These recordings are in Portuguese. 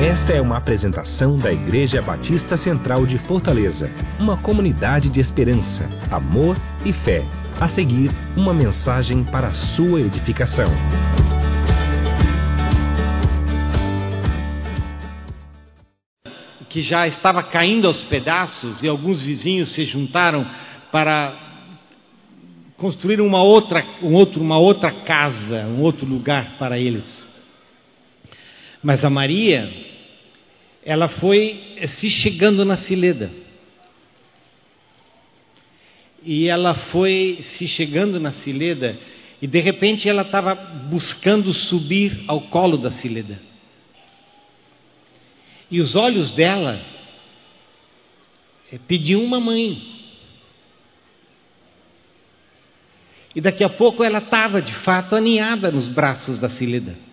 Esta é uma apresentação da Igreja Batista Central de Fortaleza, uma comunidade de esperança, amor e fé. A seguir, uma mensagem para a sua edificação. Que já estava caindo aos pedaços e alguns vizinhos se juntaram para construir uma outra, um outro, uma outra casa, um outro lugar para eles. Mas a Maria ela foi se chegando na Cileda. E ela foi se chegando na Cileda e de repente ela estava buscando subir ao colo da Cileda. E os olhos dela eh, pediam uma mãe. E daqui a pouco ela estava de fato aninhada nos braços da Cileda.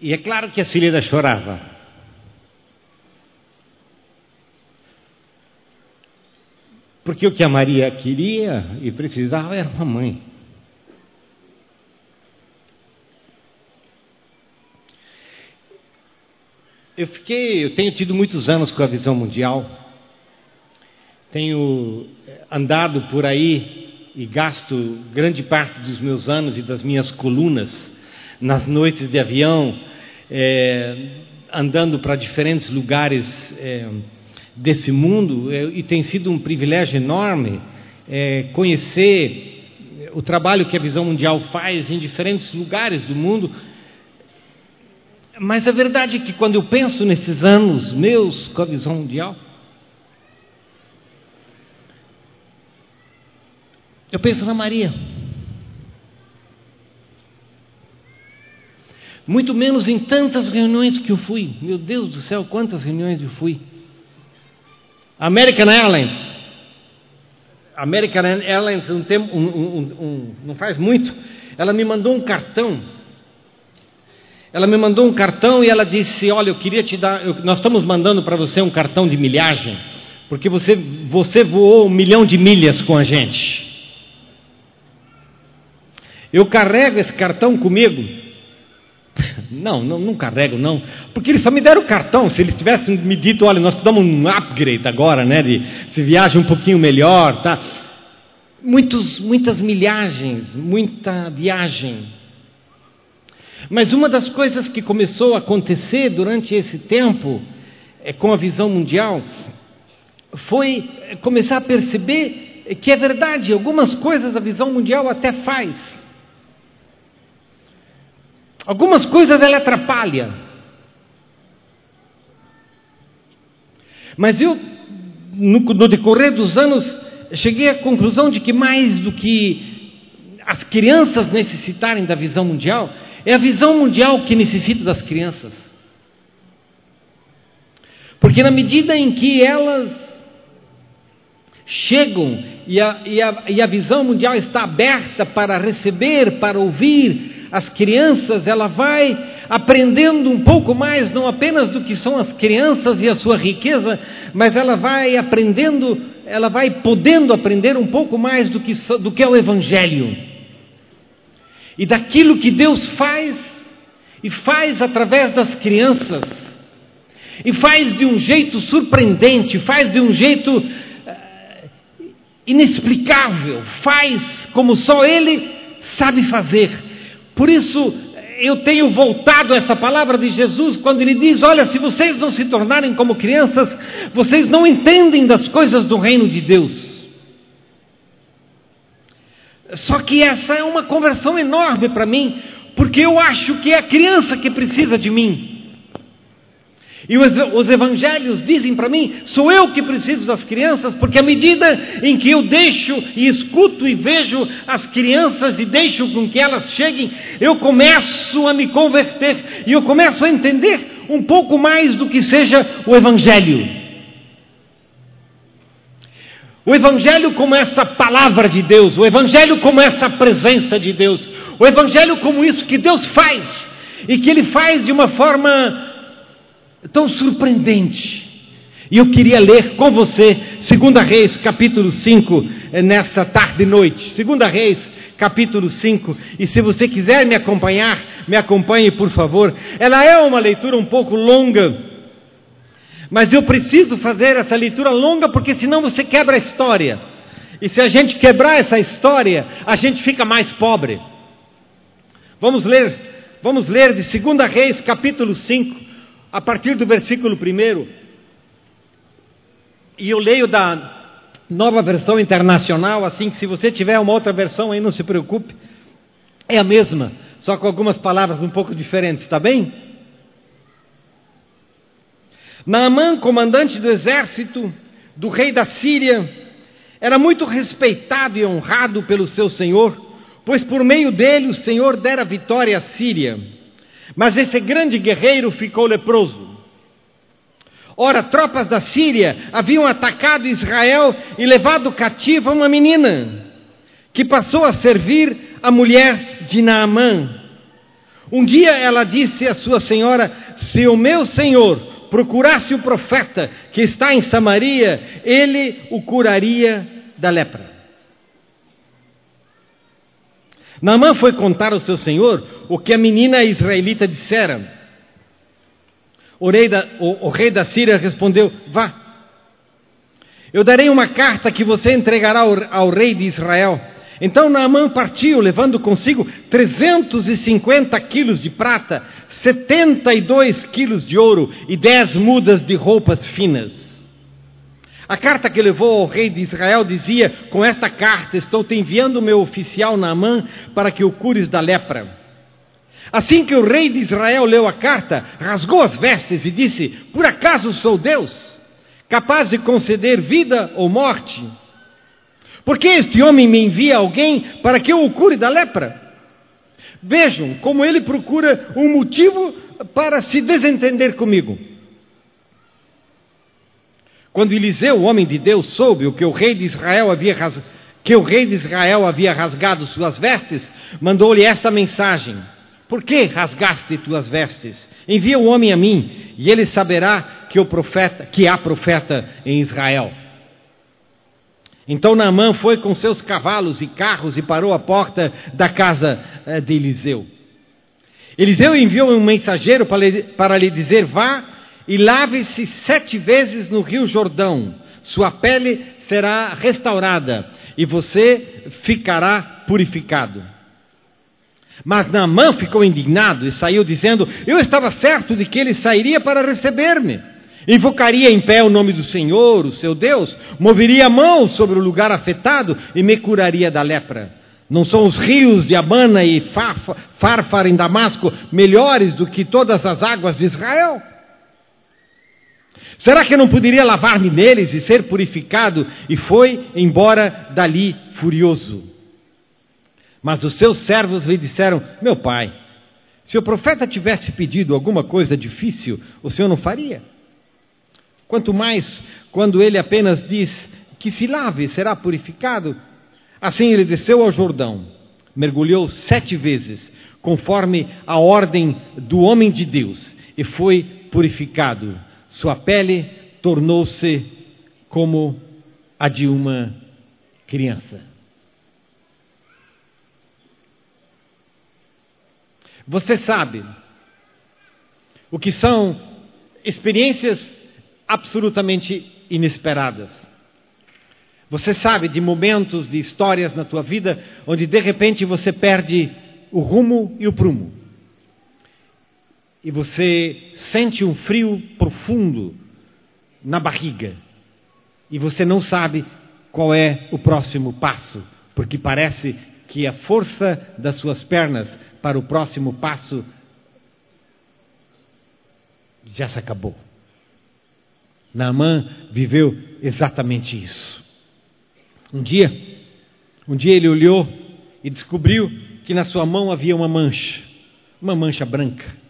E é claro que a Cileda chorava. Porque o que a Maria queria e precisava era uma mãe. Eu fiquei, eu tenho tido muitos anos com a visão mundial. Tenho eh, andado por aí e gasto grande parte dos meus anos e das minhas colunas nas noites de avião, é, andando para diferentes lugares é, desse mundo, é, e tem sido um privilégio enorme é, conhecer o trabalho que a Visão Mundial faz em diferentes lugares do mundo. Mas a verdade é que quando eu penso nesses anos meus com a Visão Mundial, eu penso na Maria. Muito menos em tantas reuniões que eu fui. Meu Deus do céu, quantas reuniões eu fui. American Airlines. American Airlines, um tempo, um, um, não faz muito, ela me mandou um cartão. Ela me mandou um cartão e ela disse: Olha, eu queria te dar, eu, nós estamos mandando para você um cartão de milhagem, porque você, você voou um milhão de milhas com a gente. Eu carrego esse cartão comigo não, não, não carrego, não. Porque eles só me deram o cartão. Se eles tivessem me dito, olha, nós te damos um upgrade agora, né? De se viaja um pouquinho melhor, tá? Muitos, muitas milhagens, muita viagem. Mas uma das coisas que começou a acontecer durante esse tempo, é, com a visão mundial, foi começar a perceber que é verdade, algumas coisas a visão mundial até faz Algumas coisas ela atrapalha. Mas eu, no, no decorrer dos anos, cheguei à conclusão de que mais do que as crianças necessitarem da visão mundial, é a visão mundial que necessita das crianças. Porque na medida em que elas chegam e a, e a, e a visão mundial está aberta para receber, para ouvir, as crianças, ela vai aprendendo um pouco mais, não apenas do que são as crianças e a sua riqueza, mas ela vai aprendendo, ela vai podendo aprender um pouco mais do que, do que é o Evangelho. E daquilo que Deus faz, e faz através das crianças, e faz de um jeito surpreendente, faz de um jeito uh, inexplicável, faz como só Ele sabe fazer. Por isso, eu tenho voltado a essa palavra de Jesus quando ele diz: Olha, se vocês não se tornarem como crianças, vocês não entendem das coisas do reino de Deus. Só que essa é uma conversão enorme para mim, porque eu acho que é a criança que precisa de mim. E os, os evangelhos dizem para mim: sou eu que preciso das crianças, porque à medida em que eu deixo e escuto e vejo as crianças e deixo com que elas cheguem, eu começo a me converter e eu começo a entender um pouco mais do que seja o evangelho. O Evangelho como essa palavra de Deus, o Evangelho como essa presença de Deus, o Evangelho como isso que Deus faz e que Ele faz de uma forma tão surpreendente. E eu queria ler com você 2 Reis, capítulo 5, eh, nesta tarde e noite. 2 Reis, capítulo 5. E se você quiser me acompanhar, me acompanhe, por favor. Ela é uma leitura um pouco longa, mas eu preciso fazer essa leitura longa porque senão você quebra a história. E se a gente quebrar essa história, a gente fica mais pobre. Vamos ler, vamos ler de 2 Reis, capítulo 5, a partir do versículo 1. E eu leio da nova versão internacional, assim que se você tiver uma outra versão aí, não se preocupe. É a mesma, só com algumas palavras um pouco diferentes, está bem? Naamã, comandante do exército do rei da Síria, era muito respeitado e honrado pelo seu senhor, pois por meio dele o Senhor dera vitória à Síria. Mas esse grande guerreiro ficou leproso. Ora, tropas da Síria haviam atacado Israel e levado cativa uma menina, que passou a servir a mulher de Naamã. Um dia ela disse à sua senhora: Se o meu senhor procurasse o profeta que está em Samaria, ele o curaria da lepra. Naamã foi contar ao seu senhor o que a menina israelita dissera. O rei da, o, o rei da Síria respondeu: Vá, eu darei uma carta que você entregará ao, ao rei de Israel. Então Naamã partiu, levando consigo 350 quilos de prata, 72 quilos de ouro e 10 mudas de roupas finas. A carta que levou ao rei de Israel dizia: Com esta carta estou te enviando o meu oficial Naamã para que o cures da lepra. Assim que o rei de Israel leu a carta, rasgou as vestes e disse: Por acaso sou Deus, capaz de conceder vida ou morte? Por que este homem me envia alguém para que eu o cure da lepra? Vejam como ele procura um motivo para se desentender comigo. Quando Eliseu, o homem de Deus, soube o que o rei de Israel havia ras... que o rei de Israel havia rasgado suas vestes, mandou-lhe esta mensagem: por que rasgaste tuas vestes? Envia o homem a mim, e ele saberá que, o profeta, que há profeta em Israel. Então Naamã foi com seus cavalos e carros e parou à porta da casa eh, de Eliseu. Eliseu enviou um mensageiro para lhe, para lhe dizer: Vá e lave-se sete vezes no rio Jordão, sua pele será restaurada e você ficará purificado. Mas Naamã ficou indignado e saiu dizendo: Eu estava certo de que ele sairia para receber-me. Invocaria em pé o nome do Senhor, o seu Deus, moveria a mão sobre o lugar afetado e me curaria da lepra. Não são os rios de Abana e Farfar em Damasco melhores do que todas as águas de Israel? Será que eu não poderia lavar-me neles e ser purificado? E foi embora dali furioso. Mas os seus servos lhe disseram: Meu pai, se o profeta tivesse pedido alguma coisa difícil, o senhor não faria. Quanto mais quando ele apenas diz que se lave, será purificado. Assim ele desceu ao Jordão, mergulhou sete vezes, conforme a ordem do homem de Deus, e foi purificado. Sua pele tornou-se como a de uma criança. Você sabe o que são experiências absolutamente inesperadas. Você sabe de momentos, de histórias na tua vida onde de repente você perde o rumo e o prumo. E você sente um frio profundo na barriga. E você não sabe qual é o próximo passo, porque parece que a força das suas pernas para o próximo passo já se acabou. Naamã viveu exatamente isso. Um dia, um dia ele olhou e descobriu que na sua mão havia uma mancha, uma mancha branca.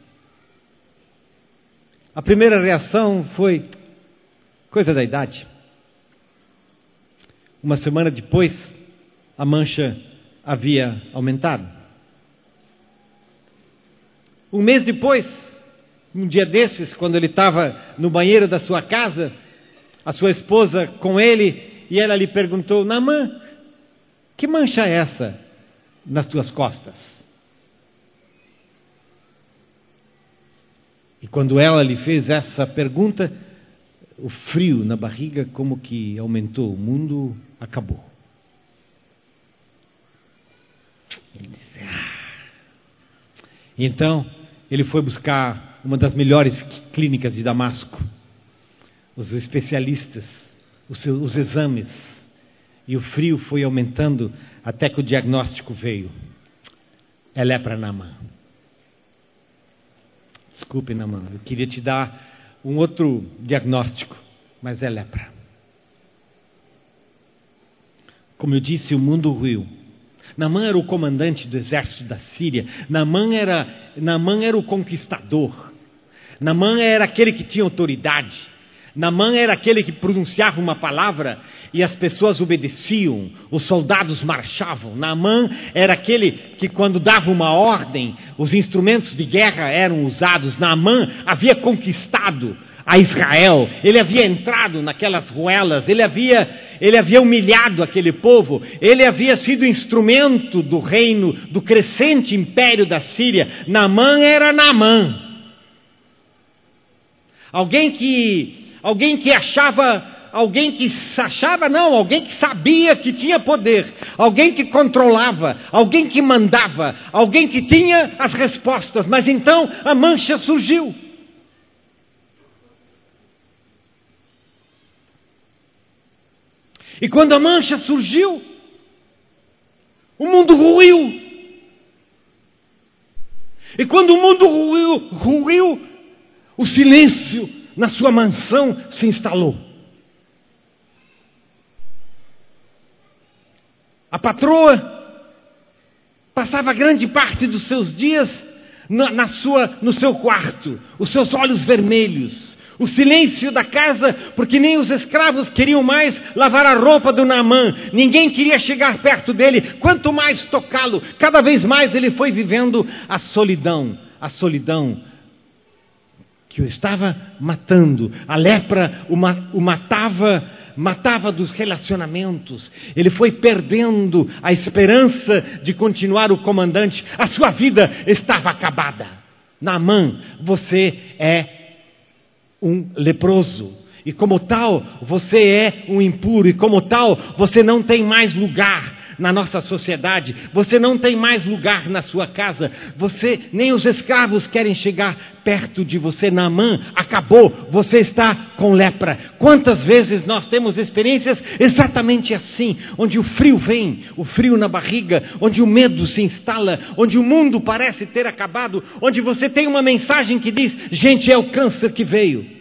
A primeira reação foi coisa da idade. Uma semana depois, a mancha havia aumentado. Um mês depois, um dia desses, quando ele estava no banheiro da sua casa, a sua esposa com ele, e ela lhe perguntou: Namã, que mancha é essa? nas tuas costas. E quando ela lhe fez essa pergunta, o frio na barriga como que aumentou, o mundo acabou. Ele disse, ah. Então, ele foi buscar uma das melhores clínicas de Damasco, os especialistas, os, seus, os exames, e o frio foi aumentando até que o diagnóstico veio. É lepra na mão. Desculpe, Namã, eu queria te dar um outro diagnóstico, mas é lepra. Como eu disse, o mundo ruiu. Namã era o comandante do exército da Síria. Namã era, Namã era o conquistador. Namã era aquele que tinha autoridade. Namã era aquele que pronunciava uma palavra e as pessoas obedeciam, os soldados marchavam. Naamã era aquele que, quando dava uma ordem, os instrumentos de guerra eram usados. Naamã havia conquistado a Israel, ele havia entrado naquelas ruelas, ele havia, ele havia humilhado aquele povo, ele havia sido instrumento do reino, do crescente império da Síria. Naamã era Naamã. Alguém que, alguém que achava alguém que achava, não, alguém que sabia que tinha poder, alguém que controlava, alguém que mandava, alguém que tinha as respostas. Mas então a mancha surgiu. E quando a mancha surgiu, o mundo ruiu. E quando o mundo ruiu, ruiu o silêncio na sua mansão se instalou. A patroa passava grande parte dos seus dias na, na sua, no seu quarto, os seus olhos vermelhos, o silêncio da casa, porque nem os escravos queriam mais lavar a roupa do Naamã, ninguém queria chegar perto dele, quanto mais tocá-lo, cada vez mais ele foi vivendo a solidão, a solidão que o estava matando, a lepra o, ma o matava matava dos relacionamentos, ele foi perdendo a esperança de continuar o comandante, a sua vida estava acabada. Naamã, você é um leproso. E como tal, você é um impuro, e como tal, você não tem mais lugar na nossa sociedade, você não tem mais lugar na sua casa, você, nem os escravos querem chegar perto de você. Naamã acabou, você está com lepra. Quantas vezes nós temos experiências exatamente assim, onde o frio vem, o frio na barriga, onde o medo se instala, onde o mundo parece ter acabado, onde você tem uma mensagem que diz: gente, é o câncer que veio.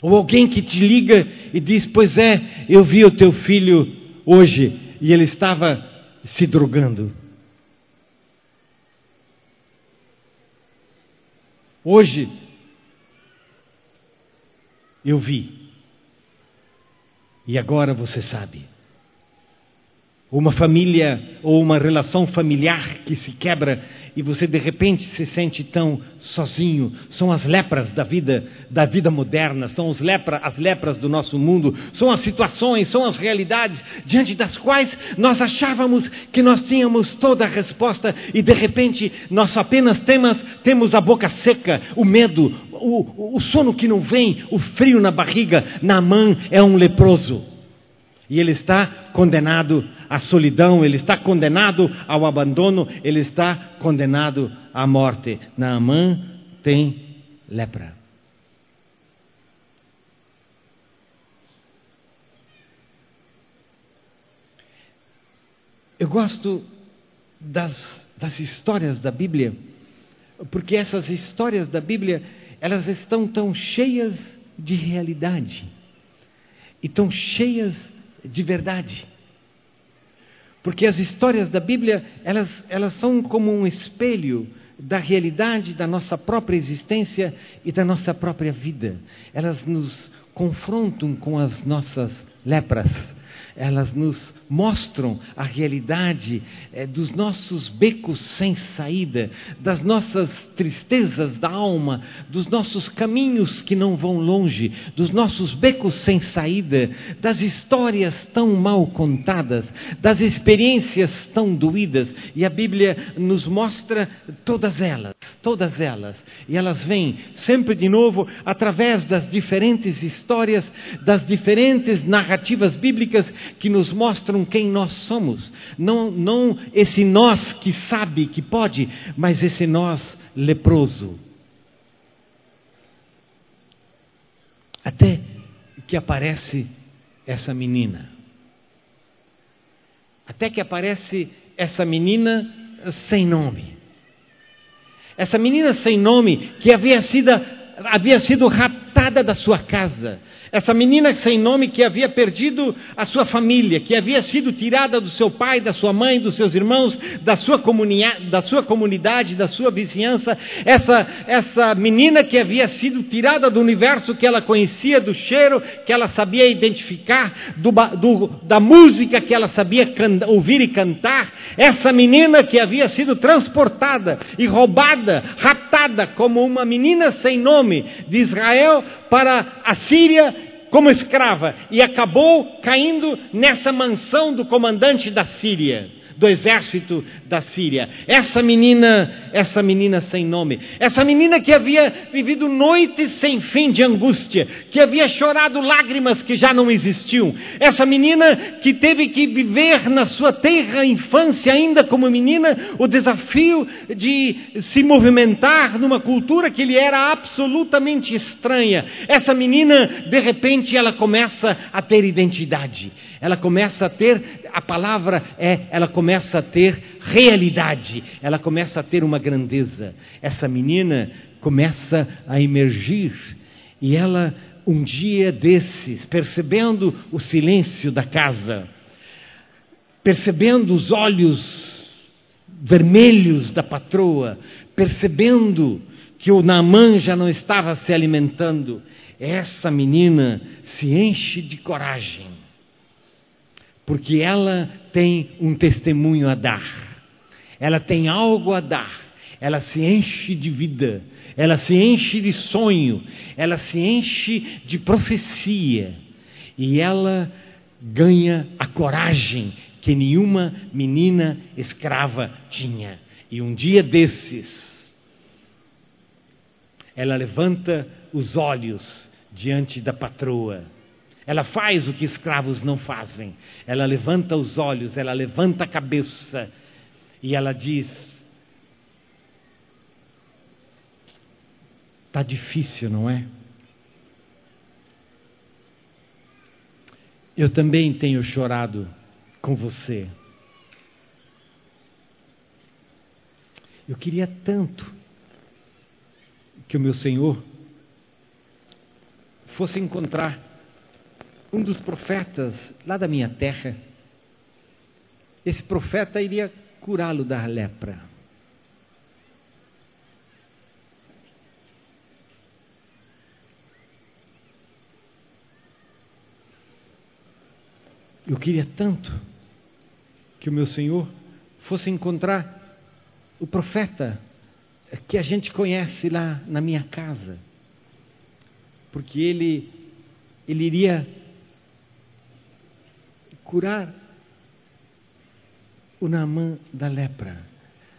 Ou alguém que te liga e diz: Pois é, eu vi o teu filho hoje e ele estava se drogando. Hoje eu vi. E agora você sabe uma família ou uma relação familiar que se quebra e você de repente se sente tão sozinho. São as lepras da vida, da vida moderna, são os lepra, as lepras do nosso mundo, são as situações, são as realidades diante das quais nós achávamos que nós tínhamos toda a resposta e de repente nós apenas temos, temos a boca seca, o medo, o, o sono que não vem, o frio na barriga. mão é um leproso. E ele está condenado à solidão, ele está condenado ao abandono, ele está condenado à morte. Naamã tem lepra. Eu gosto das, das histórias da Bíblia, porque essas histórias da Bíblia, elas estão tão cheias de realidade e tão cheias de verdade. Porque as histórias da Bíblia, elas, elas são como um espelho da realidade da nossa própria existência e da nossa própria vida. Elas nos confrontam com as nossas lepras. Elas nos mostram a realidade é, dos nossos becos sem saída, das nossas tristezas da alma, dos nossos caminhos que não vão longe, dos nossos becos sem saída, das histórias tão mal contadas, das experiências tão doídas. E a Bíblia nos mostra todas elas, todas elas. E elas vêm sempre de novo através das diferentes histórias, das diferentes narrativas bíblicas que nos mostram quem nós somos. Não, não esse nós que sabe que pode, mas esse nós leproso. Até que aparece essa menina. Até que aparece essa menina sem nome. Essa menina sem nome que havia sido, havia sido raptada da sua casa, essa menina sem nome que havia perdido a sua família, que havia sido tirada do seu pai, da sua mãe, dos seus irmãos, da sua, da sua comunidade, da sua vizinhança. Essa, essa menina que havia sido tirada do universo que ela conhecia, do cheiro que ela sabia identificar, do, do, da música que ela sabia ouvir e cantar. Essa menina que havia sido transportada e roubada, raptada como uma menina sem nome de Israel para a Síria como escrava. E acabou caindo nessa mansão do comandante da Síria do exército da Síria. Essa menina, essa menina sem nome, essa menina que havia vivido noites sem fim de angústia, que havia chorado lágrimas que já não existiam, essa menina que teve que viver na sua terra infância ainda como menina o desafio de se movimentar numa cultura que lhe era absolutamente estranha. Essa menina, de repente, ela começa a ter identidade. Ela começa a ter, a palavra é, ela começa a ter realidade, ela começa a ter uma grandeza. Essa menina começa a emergir e ela, um dia desses, percebendo o silêncio da casa, percebendo os olhos vermelhos da patroa, percebendo que o Naamã já não estava se alimentando, essa menina se enche de coragem porque ela tem um testemunho a dar, ela tem algo a dar, ela se enche de vida, ela se enche de sonho, ela se enche de profecia. E ela ganha a coragem que nenhuma menina escrava tinha. E um dia desses, ela levanta os olhos diante da patroa ela faz o que escravos não fazem. Ela levanta os olhos, ela levanta a cabeça e ela diz: Está difícil, não é? Eu também tenho chorado com você. Eu queria tanto que o meu Senhor fosse encontrar um dos profetas lá da minha terra, esse profeta iria curá-lo da lepra. Eu queria tanto que o meu Senhor fosse encontrar o profeta que a gente conhece lá na minha casa, porque ele, ele iria curar o Naamã da lepra.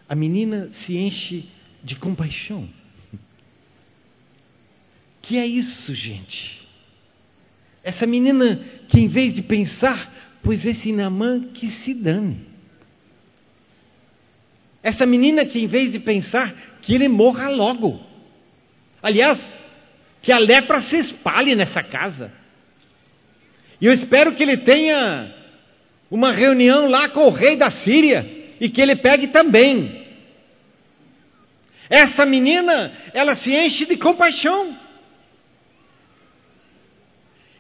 A menina se enche de compaixão. Que é isso, gente? Essa menina que em vez de pensar, pois esse Naamã que se dane. Essa menina que em vez de pensar que ele morra logo. Aliás, que a lepra se espalhe nessa casa. E eu espero que ele tenha uma reunião lá com o rei da Síria e que ele pegue também. Essa menina, ela se enche de compaixão.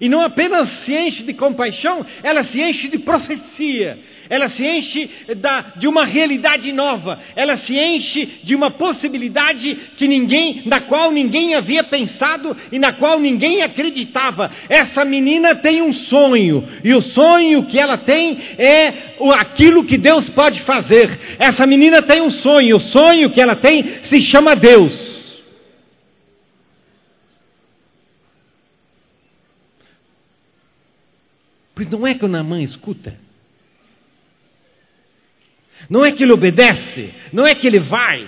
E não apenas se enche de compaixão, ela se enche de profecia, ela se enche da, de uma realidade nova, ela se enche de uma possibilidade que ninguém, na qual ninguém havia pensado e na qual ninguém acreditava. Essa menina tem um sonho, e o sonho que ela tem é aquilo que Deus pode fazer. Essa menina tem um sonho, o sonho que ela tem se chama Deus. Pois não é que o Naamã escuta. Não é que ele obedece, não é que ele vai.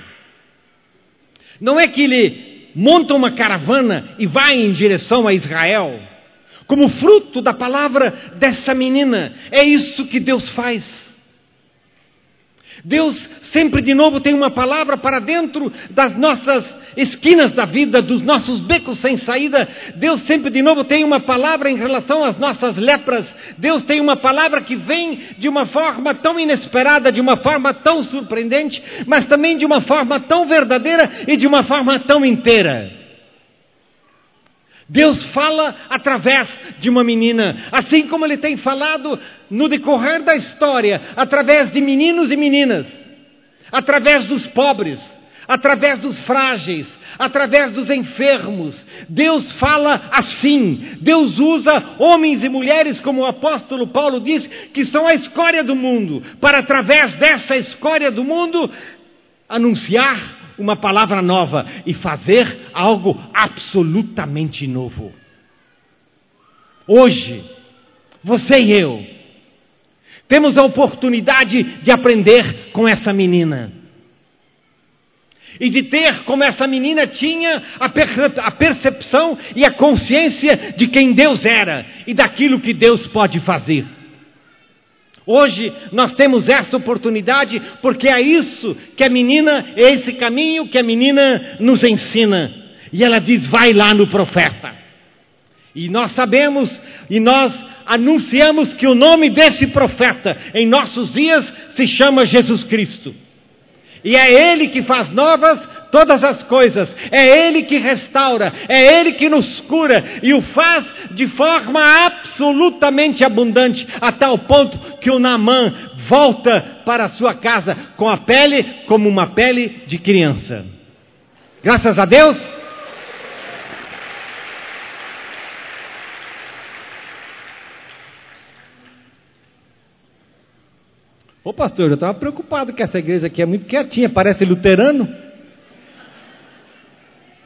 Não é que ele monta uma caravana e vai em direção a Israel. Como fruto da palavra dessa menina. É isso que Deus faz. Deus sempre de novo tem uma palavra para dentro das nossas esquinas da vida, dos nossos becos sem saída. Deus sempre de novo tem uma palavra em relação às nossas lepras. Deus tem uma palavra que vem de uma forma tão inesperada, de uma forma tão surpreendente, mas também de uma forma tão verdadeira e de uma forma tão inteira. Deus fala através de uma menina, assim como ele tem falado no decorrer da história, através de meninos e meninas, através dos pobres, através dos frágeis, através dos enfermos. Deus fala assim. Deus usa homens e mulheres, como o apóstolo Paulo diz, que são a escória do mundo, para através dessa escória do mundo anunciar uma palavra nova e fazer algo absolutamente novo. Hoje, você e eu temos a oportunidade de aprender com essa menina e de ter, como essa menina tinha, a percepção e a consciência de quem Deus era e daquilo que Deus pode fazer. Hoje nós temos essa oportunidade porque é isso que a menina, é esse caminho que a menina nos ensina. E ela diz: vai lá no profeta. E nós sabemos e nós anunciamos que o nome desse profeta em nossos dias se chama Jesus Cristo. E é Ele que faz novas todas as coisas, é Ele que restaura, é Ele que nos cura e o faz de forma absolutamente abundante, a tal ponto que o Namã volta para a sua casa com a pele como uma pele de criança. Graças a Deus. Ô pastor, eu estava preocupado que essa igreja aqui é muito quietinha, parece luterano.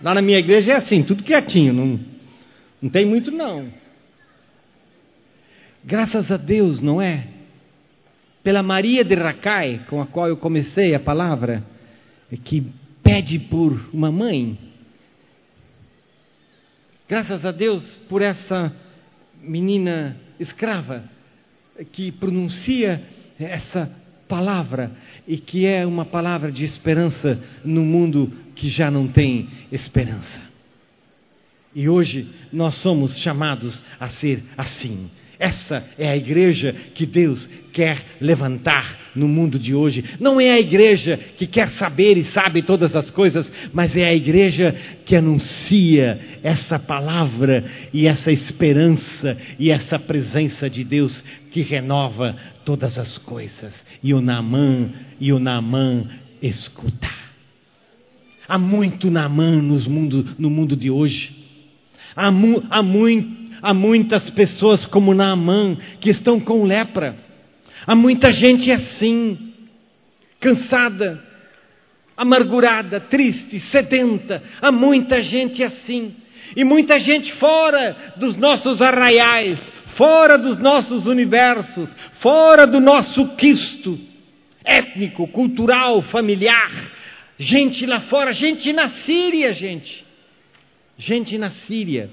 Lá na minha igreja é assim, tudo quietinho, não, não tem muito não. Graças a Deus, não é? Pela Maria de Racai, com a qual eu comecei a palavra, que pede por uma mãe. Graças a Deus por essa menina escrava que pronuncia essa palavra e que é uma palavra de esperança no mundo que já não tem esperança. E hoje nós somos chamados a ser assim. Essa é a igreja que Deus quer levantar no mundo de hoje. Não é a igreja que quer saber e sabe todas as coisas, mas é a igreja que anuncia essa palavra e essa esperança e essa presença de Deus que renova todas as coisas. E o Naamã, e o Naamã escuta. Há muito Naamã nos mundo, no mundo de hoje. Há, mu, há muito Há muitas pessoas como Naamã que estão com lepra. Há muita gente assim, cansada, amargurada, triste, sedenta. Há muita gente assim. E muita gente fora dos nossos arraiais, fora dos nossos universos, fora do nosso quisto étnico, cultural, familiar. Gente lá fora, gente na Síria, gente. Gente na Síria,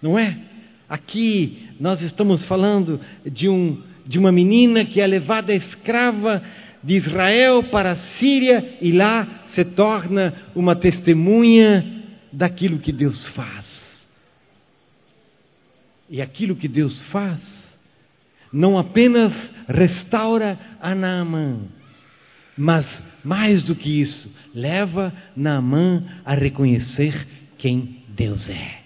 não é? Aqui nós estamos falando de, um, de uma menina que é levada escrava de Israel para a Síria e lá se torna uma testemunha daquilo que Deus faz. E aquilo que Deus faz não apenas restaura a Naamã, mas mais do que isso, leva Naamã a reconhecer quem Deus é.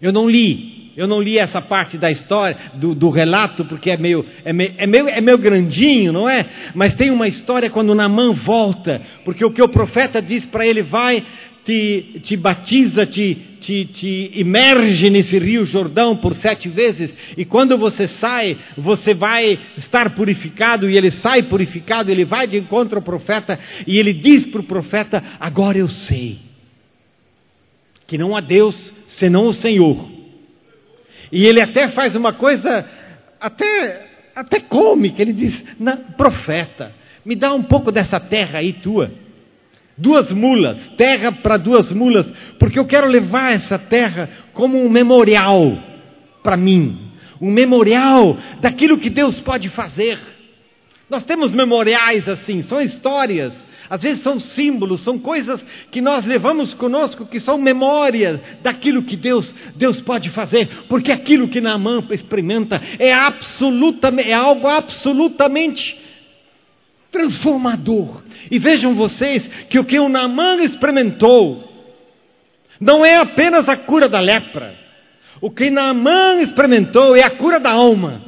Eu não li, eu não li essa parte da história, do, do relato, porque é meio, é, meio, é, meio, é meio grandinho, não é? Mas tem uma história quando Namã volta, porque o que o profeta diz para ele, vai, te, te batiza, te, te, te imerge nesse rio Jordão por sete vezes, e quando você sai, você vai estar purificado, e ele sai purificado, ele vai de encontro ao profeta, e ele diz para o profeta: Agora eu sei que não há Deus senão o Senhor. E ele até faz uma coisa até, até cômica, ele diz: Profeta, me dá um pouco dessa terra aí tua duas mulas, terra para duas mulas, porque eu quero levar essa terra como um memorial para mim, um memorial daquilo que Deus pode fazer. Nós temos memoriais assim, são histórias, às vezes são símbolos, são coisas que nós levamos conosco, que são memórias daquilo que Deus, Deus pode fazer, porque aquilo que Naamã experimenta é absolutamente, é algo absolutamente transformador. E vejam vocês que o que o Naamã experimentou não é apenas a cura da lepra. O que Naamã experimentou é a cura da alma.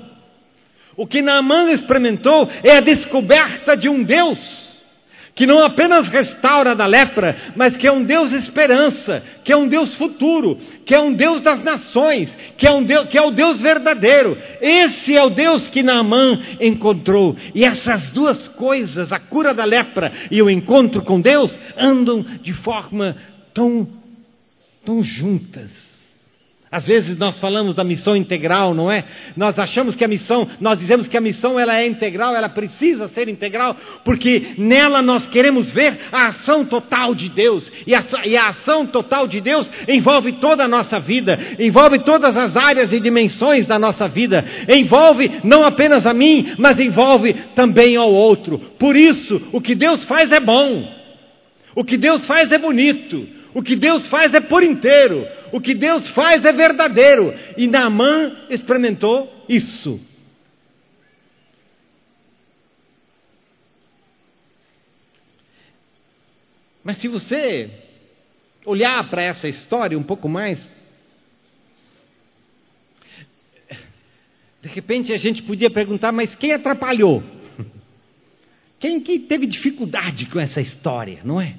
O que Naamã experimentou é a descoberta de um Deus que não apenas restaura da lepra, mas que é um Deus esperança, que é um Deus futuro, que é um Deus das nações, que é, um Deus, que é o Deus verdadeiro. Esse é o Deus que Naamã encontrou. E essas duas coisas, a cura da lepra e o encontro com Deus, andam de forma tão, tão juntas. Às vezes nós falamos da missão integral, não é? Nós achamos que a missão, nós dizemos que a missão ela é integral, ela precisa ser integral, porque nela nós queremos ver a ação total de Deus. E a, e a ação total de Deus envolve toda a nossa vida, envolve todas as áreas e dimensões da nossa vida, envolve não apenas a mim, mas envolve também ao outro. Por isso, o que Deus faz é bom. O que Deus faz é bonito. O que Deus faz é por inteiro. O que Deus faz é verdadeiro. E Naamã experimentou isso. Mas se você olhar para essa história um pouco mais, de repente a gente podia perguntar, mas quem atrapalhou? Quem que teve dificuldade com essa história, não é?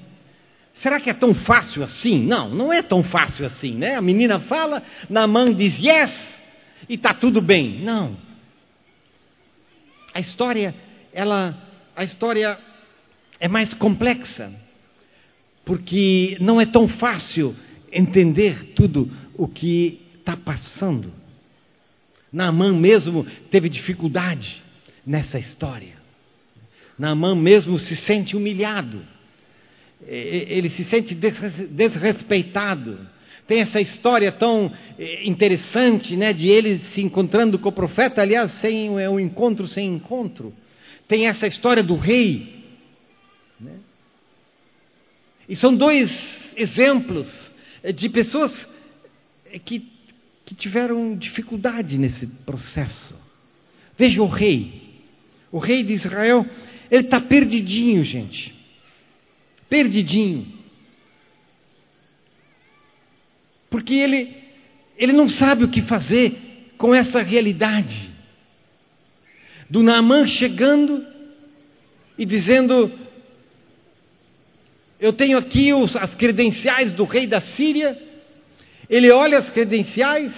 Será que é tão fácil assim? Não, não é tão fácil assim, né? A menina fala, mão diz yes e está tudo bem. Não. A história, ela, a história é mais complexa, porque não é tão fácil entender tudo o que está passando. Naamã mesmo teve dificuldade nessa história. Naamã mesmo se sente humilhado ele se sente desrespeitado. Tem essa história tão eh, interessante, né, de ele se encontrando com o profeta, aliás, sem é um encontro sem encontro. Tem essa história do rei. Né? E são dois exemplos de pessoas que, que tiveram dificuldade nesse processo. Veja o rei. O rei de Israel, ele está perdidinho, gente perdidinho. Porque ele, ele não sabe o que fazer com essa realidade. Do Naamã chegando e dizendo: Eu tenho aqui os, as credenciais do rei da Síria. Ele olha as credenciais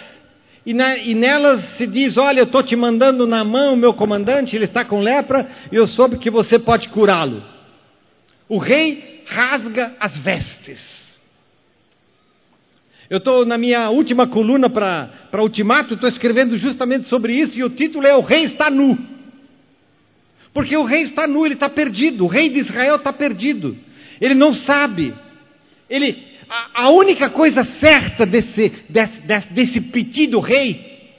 e, na, e nelas se diz: Olha, eu estou te mandando na o meu comandante, ele está com lepra e eu soube que você pode curá-lo. O rei rasga as vestes. Eu estou na minha última coluna para Ultimato, estou escrevendo justamente sobre isso, e o título é O Rei está nu. Porque o rei está nu, ele está perdido, o rei de Israel está perdido, ele não sabe. Ele, a, a única coisa certa desse, desse, desse, desse pedido rei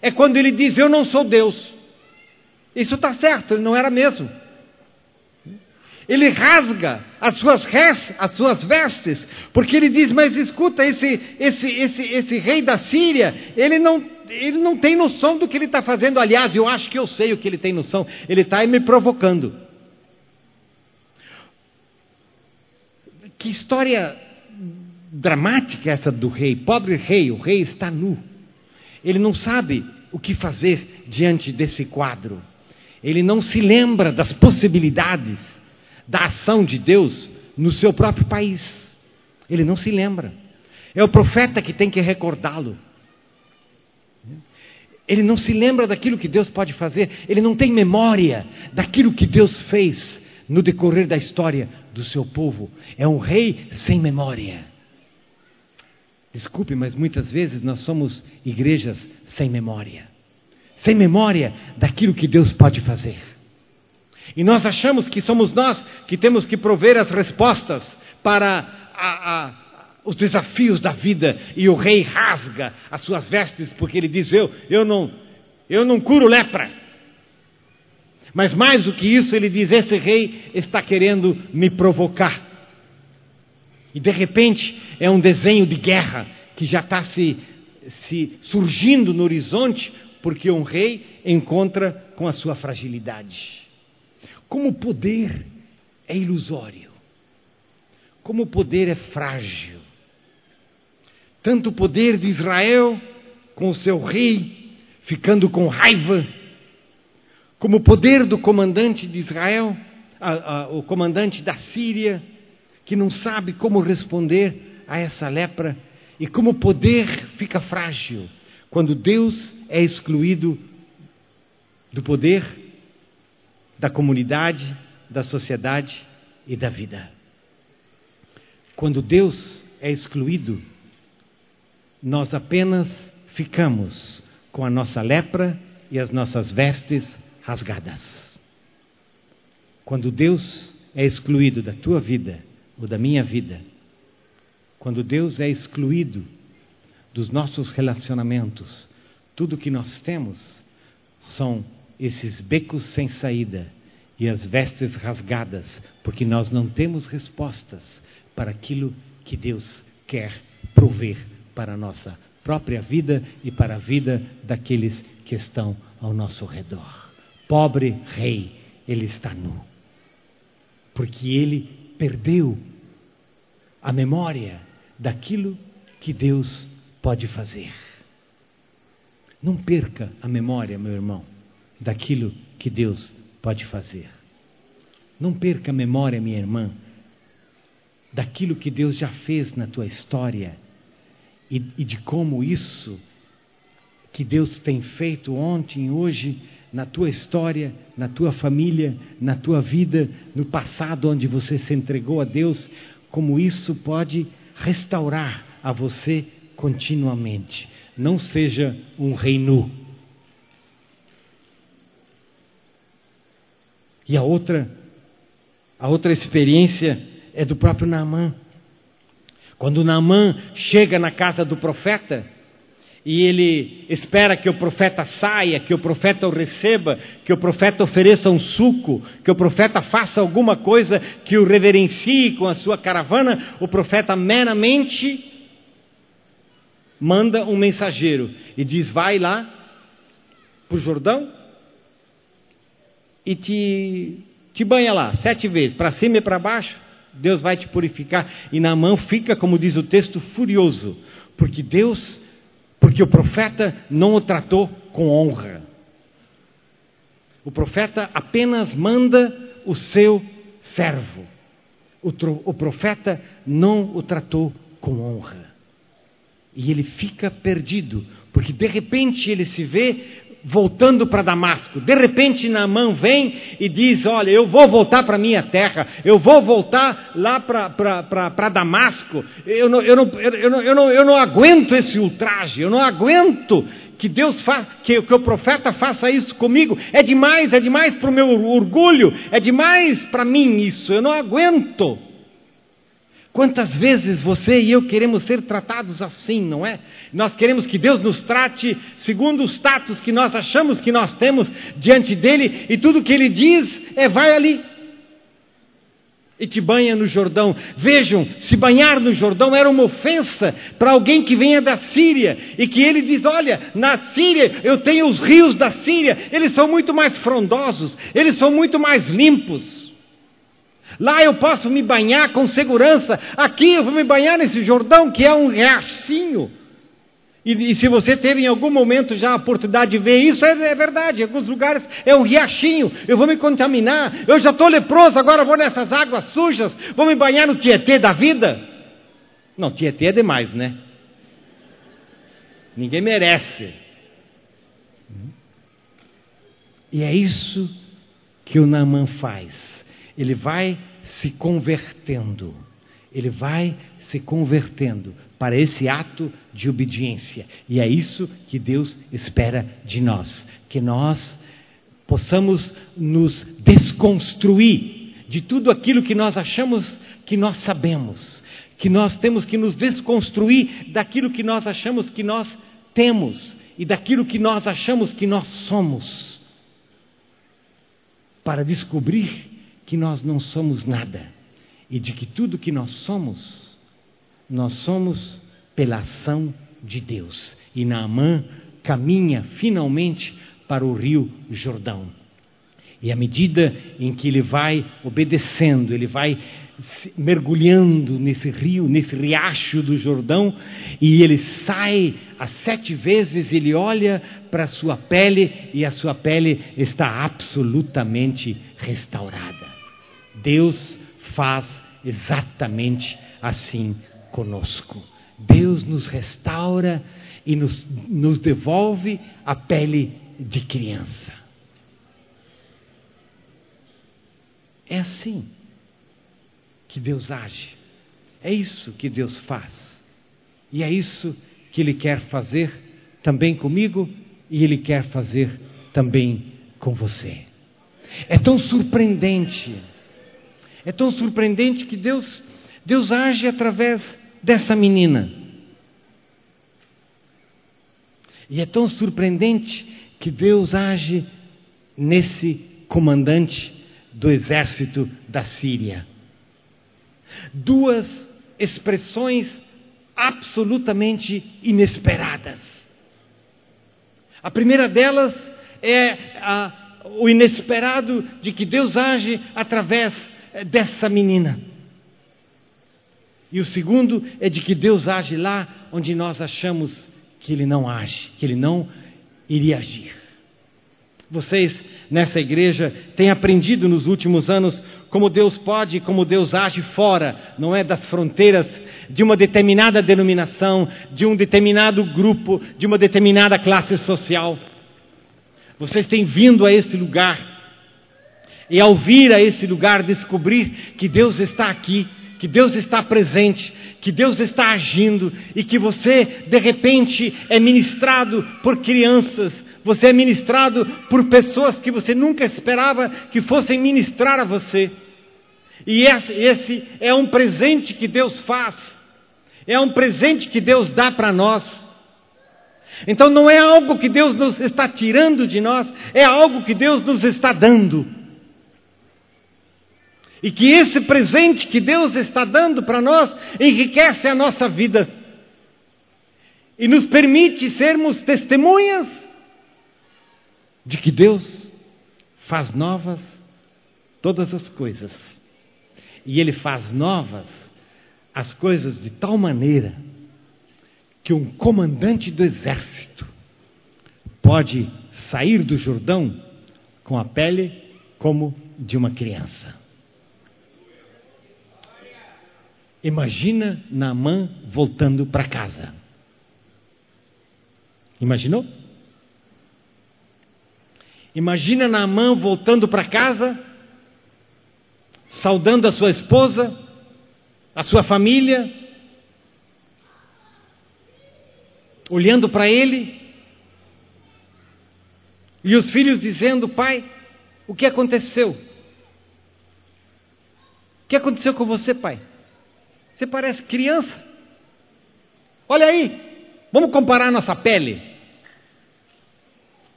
é quando ele diz: Eu não sou Deus. Isso está certo, ele não era mesmo ele rasga as suas, res, as suas vestes, porque ele diz: Mas escuta, esse, esse, esse, esse rei da Síria, ele não, ele não tem noção do que ele está fazendo. Aliás, eu acho que eu sei o que ele tem noção, ele está me provocando. Que história dramática essa do rei. Pobre rei, o rei está nu. Ele não sabe o que fazer diante desse quadro. Ele não se lembra das possibilidades da ação de Deus no seu próprio país. Ele não se lembra. É o profeta que tem que recordá-lo. Ele não se lembra daquilo que Deus pode fazer, ele não tem memória daquilo que Deus fez no decorrer da história do seu povo. É um rei sem memória. Desculpe, mas muitas vezes nós somos igrejas sem memória sem memória daquilo que Deus pode fazer. E nós achamos que somos nós que temos que prover as respostas para a, a, os desafios da vida. E o rei rasga as suas vestes porque ele diz: Eu, eu, não, eu não curo lepra. Mas mais do que isso, ele diz: Esse rei está querendo me provocar. E de repente é um desenho de guerra que já está se, se surgindo no horizonte, porque um rei encontra com a sua fragilidade. Como o poder é ilusório, como o poder é frágil. Tanto o poder de Israel, com o seu rei ficando com raiva, como o poder do comandante de Israel, a, a, o comandante da Síria, que não sabe como responder a essa lepra, e como o poder fica frágil quando Deus é excluído do poder, da comunidade, da sociedade e da vida. Quando Deus é excluído, nós apenas ficamos com a nossa lepra e as nossas vestes rasgadas. Quando Deus é excluído da tua vida ou da minha vida, quando Deus é excluído dos nossos relacionamentos, tudo que nós temos são esses becos sem saída e as vestes rasgadas, porque nós não temos respostas para aquilo que Deus quer prover para a nossa própria vida e para a vida daqueles que estão ao nosso redor. Pobre rei, ele está nu, porque ele perdeu a memória daquilo que Deus pode fazer. Não perca a memória, meu irmão, daquilo que Deus pode fazer. Não perca a memória, minha irmã, daquilo que Deus já fez na tua história e, e de como isso que Deus tem feito ontem e hoje na tua história, na tua família, na tua vida, no passado onde você se entregou a Deus, como isso pode restaurar a você continuamente. Não seja um rei nu. E a outra, a outra experiência é do próprio Naamã. Quando Naamã chega na casa do profeta, e ele espera que o profeta saia, que o profeta o receba, que o profeta ofereça um suco, que o profeta faça alguma coisa que o reverencie com a sua caravana, o profeta meramente manda um mensageiro e diz: Vai lá para o Jordão e te, te banha lá sete vezes, para cima e para baixo. Deus vai te purificar. E na mão fica, como diz o texto, furioso, porque Deus, porque o profeta não o tratou com honra. O profeta apenas manda o seu servo. O, o profeta não o tratou com honra. E ele fica perdido, porque de repente ele se vê voltando para Damasco. De repente Naamã vem e diz: Olha, eu vou voltar para minha terra, eu vou voltar lá para Damasco. Eu não, eu, não, eu, não, eu, não, eu não aguento esse ultraje, eu não aguento que Deus faça, que, que o profeta faça isso comigo. É demais, é demais para o meu orgulho, é demais para mim isso, eu não aguento. Quantas vezes você e eu queremos ser tratados assim, não é? Nós queremos que Deus nos trate segundo o status que nós achamos que nós temos diante dele, e tudo que ele diz é vai ali e te banha no Jordão. Vejam, se banhar no Jordão era uma ofensa para alguém que venha da Síria e que ele diz: Olha, na Síria eu tenho os rios da Síria, eles são muito mais frondosos, eles são muito mais limpos. Lá eu posso me banhar com segurança. Aqui eu vou me banhar nesse Jordão que é um riachinho. E, e, se você teve em algum momento já a oportunidade de ver isso, é, é, verdade. Em alguns lugares é um riachinho. Eu vou me contaminar. Eu já estou leproso, agora vou nessas águas sujas. Vou me banhar no Tietê da vida. Não, Tietê é demais, né? Ninguém merece. E é isso que o Naamã faz. Ele vai se convertendo. Ele vai se convertendo para esse ato de obediência. E é isso que Deus espera de nós, que nós possamos nos desconstruir de tudo aquilo que nós achamos que nós sabemos, que nós temos que nos desconstruir daquilo que nós achamos que nós temos e daquilo que nós achamos que nós somos, para descobrir que nós não somos nada e de que tudo que nós somos nós somos pela ação de Deus. E Naamã caminha finalmente para o rio Jordão. E à medida em que ele vai obedecendo, ele vai mergulhando nesse rio, nesse riacho do Jordão, e ele sai as sete vezes, ele olha para a sua pele e a sua pele está absolutamente restaurada. Deus faz exatamente assim conosco. Deus nos restaura e nos, nos devolve a pele de criança. É assim que Deus age. É isso que Deus faz. E é isso que Ele quer fazer também comigo e Ele quer fazer também com você. É tão surpreendente. É tão surpreendente que Deus, Deus age através dessa menina. E é tão surpreendente que Deus age nesse comandante do exército da Síria. Duas expressões absolutamente inesperadas. A primeira delas é a, o inesperado de que Deus age através dessa menina. E o segundo é de que Deus age lá onde nós achamos que Ele não age, que Ele não iria agir. Vocês nessa igreja têm aprendido nos últimos anos como Deus pode, como Deus age fora, não é das fronteiras de uma determinada denominação, de um determinado grupo, de uma determinada classe social. Vocês têm vindo a esse lugar e ao vir a esse lugar descobrir que Deus está aqui que Deus está presente, que Deus está agindo e que você, de repente, é ministrado por crianças, você é ministrado por pessoas que você nunca esperava que fossem ministrar a você. E esse é um presente que Deus faz, é um presente que Deus dá para nós. Então não é algo que Deus nos está tirando de nós, é algo que Deus nos está dando. E que esse presente que Deus está dando para nós enriquece a nossa vida e nos permite sermos testemunhas de que Deus faz novas todas as coisas. E Ele faz novas as coisas de tal maneira que um comandante do exército pode sair do Jordão com a pele como de uma criança. Imagina Naamã voltando para casa. Imaginou? Imagina Naamã voltando para casa, saudando a sua esposa, a sua família, olhando para ele, e os filhos dizendo: Pai, o que aconteceu? O que aconteceu com você, pai? Você parece criança. Olha aí, vamos comparar nossa pele.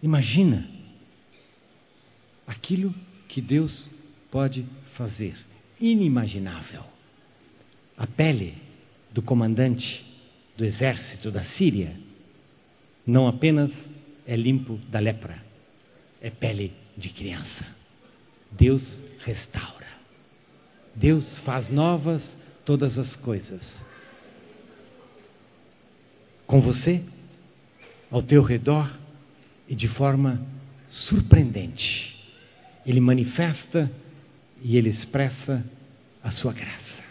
Imagina aquilo que Deus pode fazer. Inimaginável. A pele do comandante do exército da Síria não apenas é limpo da lepra, é pele de criança. Deus restaura. Deus faz novas todas as coisas. Com você, ao teu redor e de forma surpreendente. Ele manifesta e ele expressa a sua graça.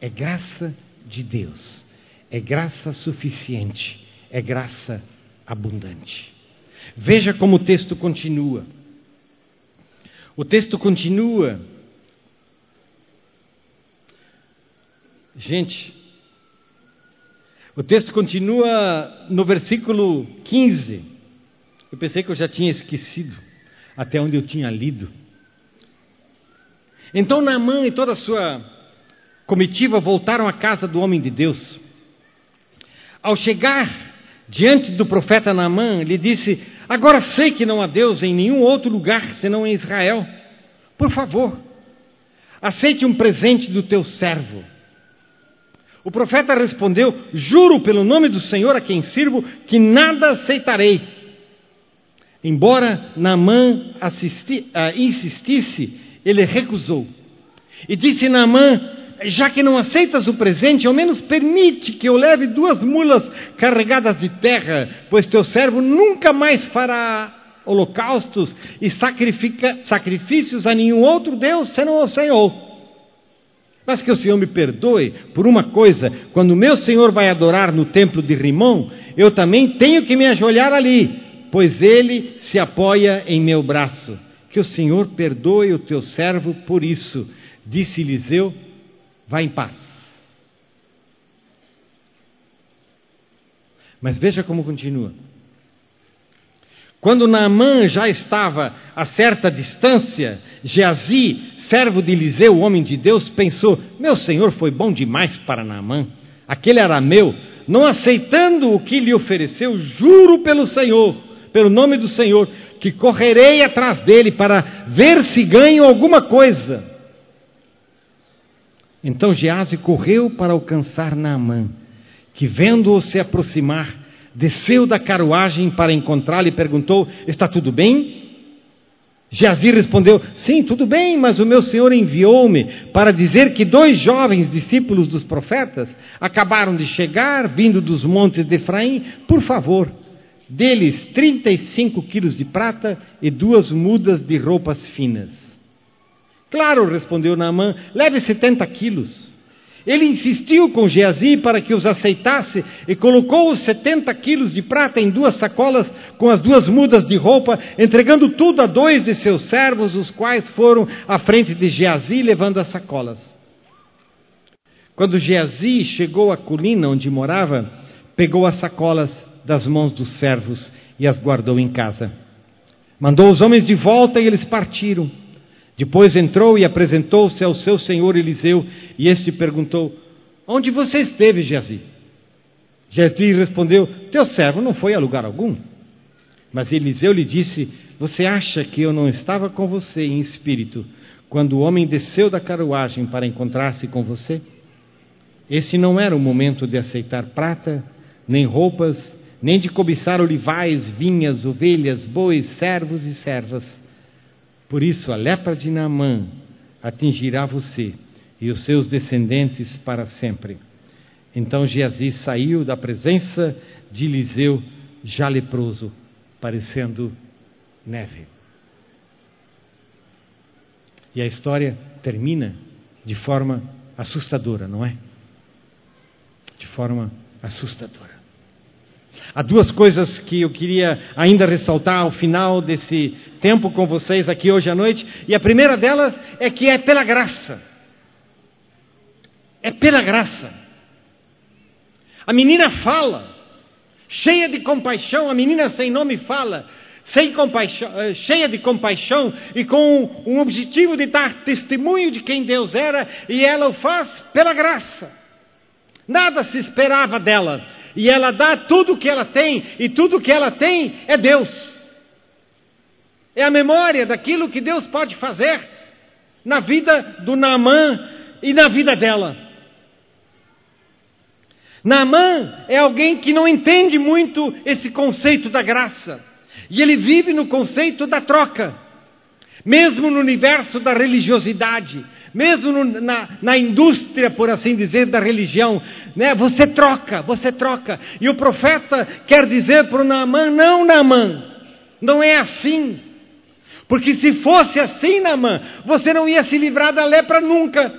É graça de Deus, é graça suficiente, é graça abundante. Veja como o texto continua. O texto continua. Gente, o texto continua no versículo 15. Eu pensei que eu já tinha esquecido até onde eu tinha lido. Então Naamã e toda a sua comitiva voltaram à casa do homem de Deus. Ao chegar diante do profeta Naamã, lhe disse: Agora sei que não há Deus em nenhum outro lugar senão em Israel. Por favor, aceite um presente do teu servo. O profeta respondeu: Juro pelo nome do Senhor a quem sirvo que nada aceitarei. Embora Naamã assisti, uh, insistisse, ele recusou. E disse Naamã: Já que não aceitas o presente, ao menos permite que eu leve duas mulas carregadas de terra, pois teu servo nunca mais fará holocaustos e sacrifícios a nenhum outro Deus senão ao Senhor. Mas que o Senhor me perdoe por uma coisa: quando meu Senhor vai adorar no templo de Rimão, eu também tenho que me ajoelhar ali, pois ele se apoia em meu braço. Que o Senhor perdoe o teu servo por isso. Disse Eliseu: vá em paz. Mas veja como continua. Quando Naamã já estava a certa distância, Geazi servo de Eliseu, homem de Deus, pensou: Meu senhor foi bom demais para Naamã. Aquele arameu, não aceitando o que lhe ofereceu, juro pelo Senhor, pelo nome do Senhor, que correrei atrás dele para ver se ganho alguma coisa. Então Gease correu para alcançar Naamã, que vendo-o se aproximar, desceu da carruagem para encontrá-lo e perguntou: Está tudo bem? Geazi respondeu: Sim, tudo bem, mas o meu senhor enviou-me para dizer que dois jovens discípulos dos profetas acabaram de chegar, vindo dos montes de Efraim. Por favor, deles 35 quilos de prata e duas mudas de roupas finas. Claro, respondeu Naamã, leve 70 quilos. Ele insistiu com Geazi para que os aceitasse e colocou os 70 quilos de prata em duas sacolas com as duas mudas de roupa, entregando tudo a dois de seus servos, os quais foram à frente de Geazi levando as sacolas. Quando Geazi chegou à colina onde morava, pegou as sacolas das mãos dos servos e as guardou em casa. Mandou os homens de volta e eles partiram. Depois entrou e apresentou-se ao seu senhor Eliseu, e este perguntou: Onde você esteve, Geazi? Geazi respondeu: Teu servo não foi a lugar algum. Mas Eliseu lhe disse: Você acha que eu não estava com você em espírito quando o homem desceu da carruagem para encontrar-se com você? Esse não era o momento de aceitar prata, nem roupas, nem de cobiçar olivais, vinhas, ovelhas, bois, servos e servas por isso, a lepra de Naamã atingirá você e os seus descendentes para sempre. Então Geazi saiu da presença de Eliseu, já leproso, parecendo neve. E a história termina de forma assustadora, não é? De forma assustadora. Há duas coisas que eu queria ainda ressaltar ao final desse tempo com vocês aqui hoje à noite, e a primeira delas é que é pela graça. É pela graça. A menina fala, cheia de compaixão, a menina sem nome fala, sem compaixão, eh, cheia de compaixão e com um objetivo de dar testemunho de quem Deus era, e ela o faz pela graça. Nada se esperava dela, e ela dá tudo o que ela tem, e tudo o que ela tem é Deus. É a memória daquilo que Deus pode fazer na vida do Naamã e na vida dela. Naamã é alguém que não entende muito esse conceito da graça. E ele vive no conceito da troca. Mesmo no universo da religiosidade, mesmo no, na, na indústria, por assim dizer, da religião, né? Você troca, você troca. E o profeta quer dizer para o Naamã: não, Naamã, não é assim. Porque se fosse assim, Naamã, você não ia se livrar da lepra nunca.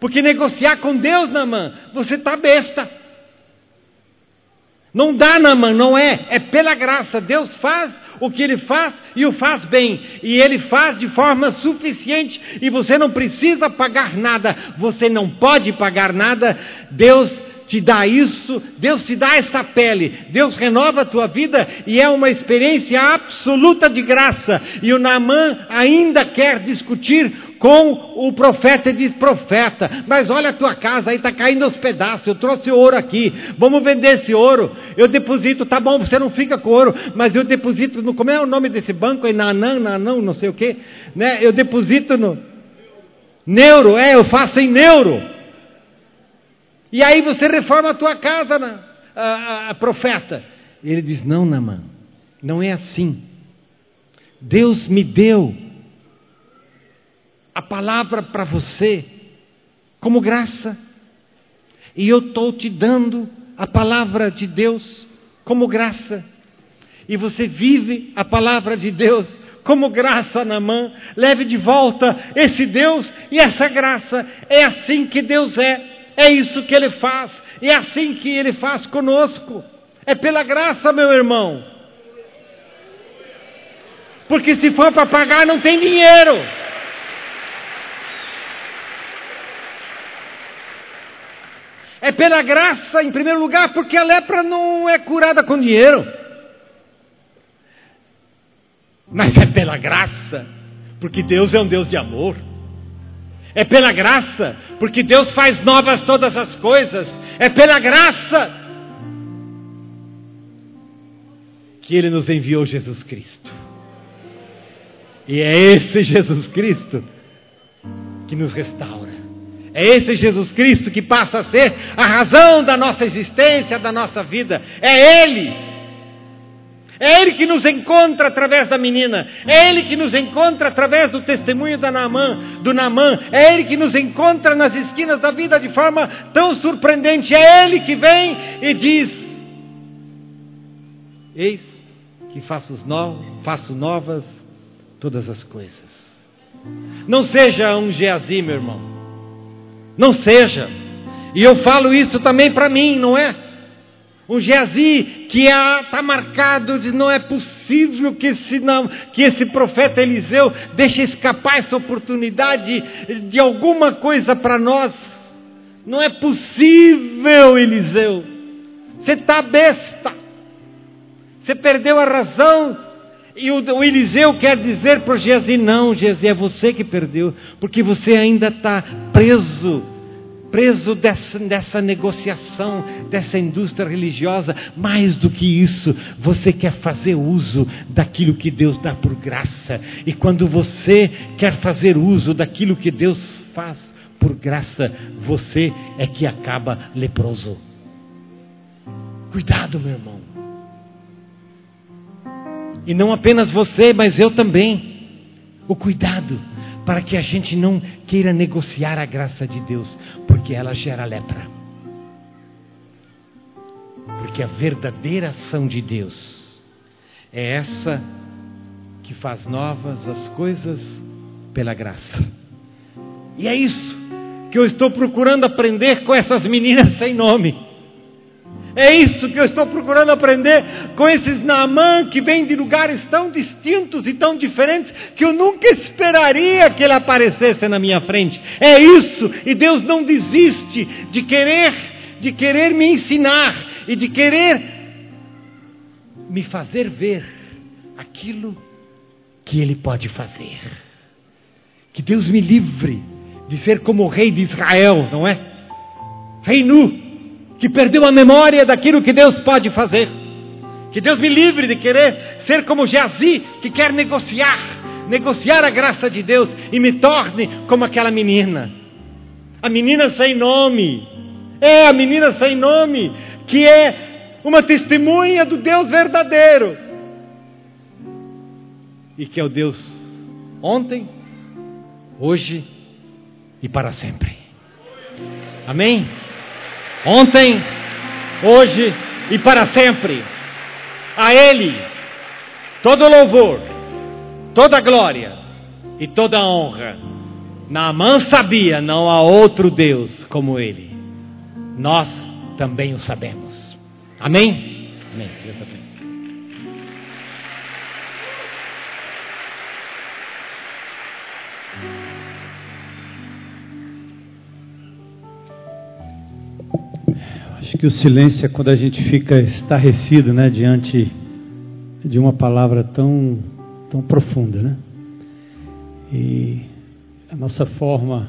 Porque negociar com Deus, Naamã, você está besta. Não dá, Naamã, não é. É pela graça. Deus faz o que ele faz e o faz bem. E ele faz de forma suficiente e você não precisa pagar nada. Você não pode pagar nada. Deus te dá isso, Deus te dá essa pele, Deus renova a tua vida e é uma experiência absoluta de graça. E o Naamã ainda quer discutir com o profeta e diz: Profeta, mas olha a tua casa aí, está caindo aos pedaços. Eu trouxe ouro aqui, vamos vender esse ouro. Eu deposito, tá bom, você não fica com ouro, mas eu deposito no. Como é o nome desse banco aí? Nanã, Nanã, não sei o quê. Né? Eu deposito no. Neuro, é, eu faço em neuro. E aí você reforma a tua casa, na, a, a, a profeta. Ele diz: Não, Namã, não é assim. Deus me deu a palavra para você como graça. E eu estou te dando a palavra de Deus como graça. E você vive a palavra de Deus como graça na mão. Leve de volta esse Deus e essa graça. É assim que Deus é. É isso que Ele faz. E é assim que Ele faz conosco. É pela graça, meu irmão. Porque se for para pagar, não tem dinheiro. É pela graça, em primeiro lugar, porque a lepra não é curada com dinheiro. Mas é pela graça, porque Deus é um Deus de amor. É pela graça, porque Deus faz novas todas as coisas. É pela graça que Ele nos enviou Jesus Cristo. E é esse Jesus Cristo que nos restaura. É esse Jesus Cristo que passa a ser a razão da nossa existência, da nossa vida. É Ele. É Ele que nos encontra através da menina. É Ele que nos encontra através do testemunho da Naamã, do Naamã. É Ele que nos encontra nas esquinas da vida de forma tão surpreendente. É Ele que vem e diz: Eis que faço, no... faço novas todas as coisas. Não seja um Geazi, meu irmão. Não seja. E eu falo isso também para mim, não é? Um Geazi que está marcado de não é possível que esse, não, que esse profeta Eliseu deixe escapar essa oportunidade de alguma coisa para nós. Não é possível, Eliseu. Você está besta. Você perdeu a razão. E o, o Eliseu quer dizer para Geazi: não, Geazi, é você que perdeu, porque você ainda está preso preso dessa, dessa negociação, dessa indústria religiosa. Mais do que isso, você quer fazer uso daquilo que Deus dá por graça. E quando você quer fazer uso daquilo que Deus faz por graça, você é que acaba leproso. Cuidado, meu irmão. E não apenas você, mas eu também. O cuidado para que a gente não queira negociar a graça de Deus, porque ela gera lepra. Porque a verdadeira ação de Deus é essa que faz novas as coisas pela graça. E é isso que eu estou procurando aprender com essas meninas sem nome. É isso que eu estou procurando aprender com esses Naamã que vêm de lugares tão distintos e tão diferentes que eu nunca esperaria que ele aparecesse na minha frente. É isso, e Deus não desiste de querer, de querer me ensinar e de querer me fazer ver aquilo que ele pode fazer. Que Deus me livre de ser como o rei de Israel, não é? Rei nu, que perdeu a memória daquilo que Deus pode fazer. Que Deus me livre de querer ser como Geazi, que quer negociar, negociar a graça de Deus e me torne como aquela menina. A menina sem nome. É a menina sem nome, que é uma testemunha do Deus verdadeiro. E que é o Deus ontem, hoje e para sempre. Amém? Ontem, hoje e para sempre. A Ele todo louvor, toda glória e toda honra. Naamã sabia, não há outro Deus como Ele. Nós também o sabemos. Amém? Amém. Deus abençoe. Acho que o silêncio é quando a gente fica estarrecido, né, diante de uma palavra tão, tão profunda, né? E a nossa forma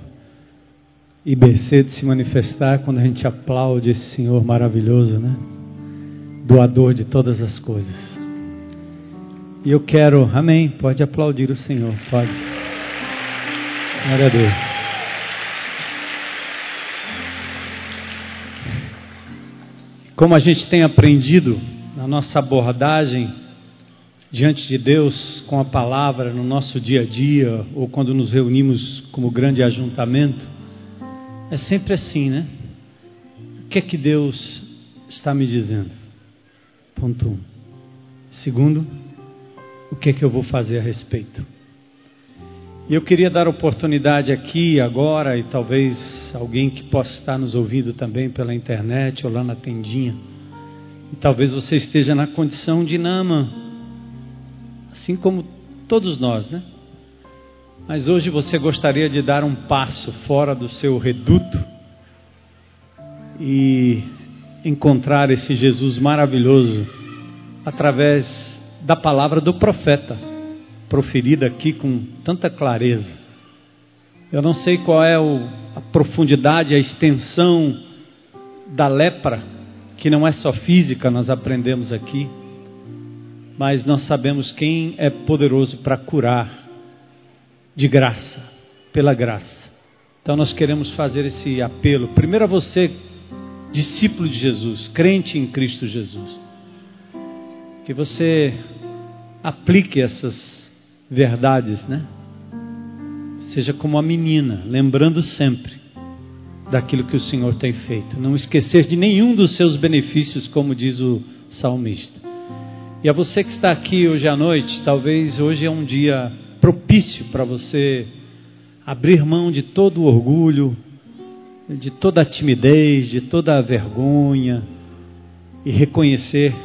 IBC de se manifestar é quando a gente aplaude esse Senhor maravilhoso, né? Doador de todas as coisas. E eu quero, amém, pode aplaudir o Senhor, pode. Glória a Deus. Como a gente tem aprendido na nossa abordagem diante de Deus com a palavra no nosso dia a dia ou quando nos reunimos como grande ajuntamento, é sempre assim, né? O que é que Deus está me dizendo? Ponto um. Segundo, o que é que eu vou fazer a respeito? E eu queria dar oportunidade aqui, agora, e talvez alguém que possa estar nos ouvindo também pela internet ou lá na tendinha, e talvez você esteja na condição de Nama assim como todos nós, né? Mas hoje você gostaria de dar um passo fora do seu reduto e encontrar esse Jesus maravilhoso através da palavra do profeta, proferida aqui com tanta clareza. Eu não sei qual é o, a profundidade, a extensão da lepra, que não é só física, nós aprendemos aqui mas nós sabemos quem é poderoso para curar de graça, pela graça. Então nós queremos fazer esse apelo, primeiro a você, discípulo de Jesus, crente em Cristo Jesus, que você aplique essas verdades, né? Seja como a menina, lembrando sempre daquilo que o Senhor tem feito, não esquecer de nenhum dos seus benefícios, como diz o salmista. E a você que está aqui hoje à noite, talvez hoje é um dia propício para você abrir mão de todo o orgulho, de toda a timidez, de toda a vergonha e reconhecer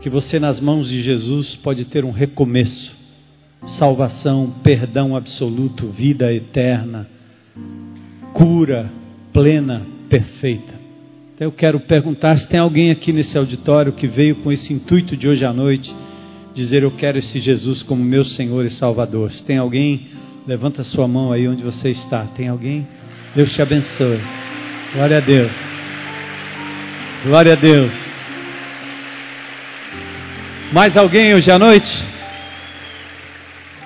que você nas mãos de Jesus pode ter um recomeço, salvação, perdão absoluto, vida eterna, cura plena, perfeita. Então eu quero perguntar se tem alguém aqui nesse auditório que veio com esse intuito de hoje à noite dizer eu quero esse Jesus como meu Senhor e Salvador. Se tem alguém, levanta sua mão aí onde você está. Tem alguém? Deus te abençoe. Glória a Deus. Glória a Deus. Mais alguém hoje à noite?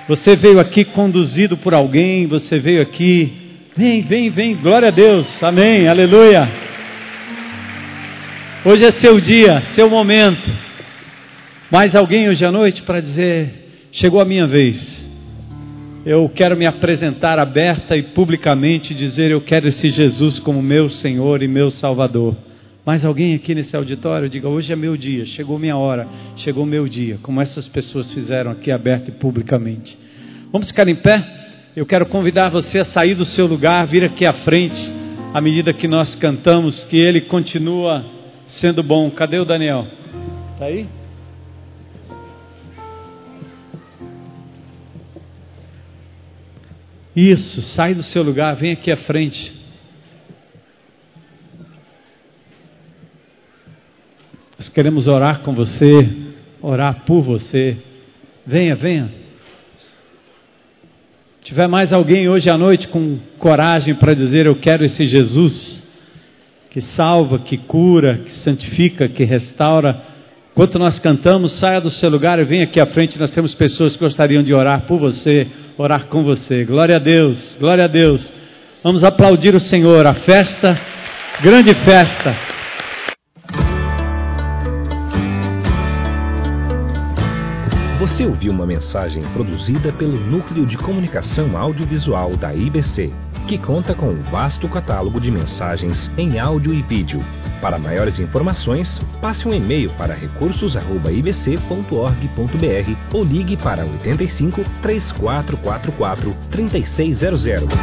Você veio aqui conduzido por alguém, você veio aqui. Vem, vem, vem. Glória a Deus. Amém. Aleluia. Hoje é seu dia, seu momento. Mais alguém hoje à noite para dizer: chegou a minha vez. Eu quero me apresentar aberta e publicamente dizer: eu quero esse Jesus como meu Senhor e meu Salvador. Mais alguém aqui nesse auditório diga: hoje é meu dia, chegou minha hora, chegou meu dia, como essas pessoas fizeram aqui aberta e publicamente. Vamos ficar em pé? Eu quero convidar você a sair do seu lugar, vir aqui à frente, à medida que nós cantamos, que Ele continua sendo bom. Cadê o Daniel? Tá aí? Isso, sai do seu lugar, vem aqui à frente. Nós queremos orar com você, orar por você. Venha, venha. Se tiver mais alguém hoje à noite com coragem para dizer eu quero esse Jesus, que salva, que cura, que santifica, que restaura. Enquanto nós cantamos, saia do seu lugar e venha aqui à frente. Nós temos pessoas que gostariam de orar por você, orar com você. Glória a Deus, glória a Deus. Vamos aplaudir o Senhor, a festa, grande festa. Você ouviu uma mensagem produzida pelo Núcleo de Comunicação Audiovisual da IBC. que conta com um vasto catálogo de mensagens em áudio e vídeo. Para maiores informações, passe um e-mail para recursos@ibc.org.br ou ligue para 85 3444 3600.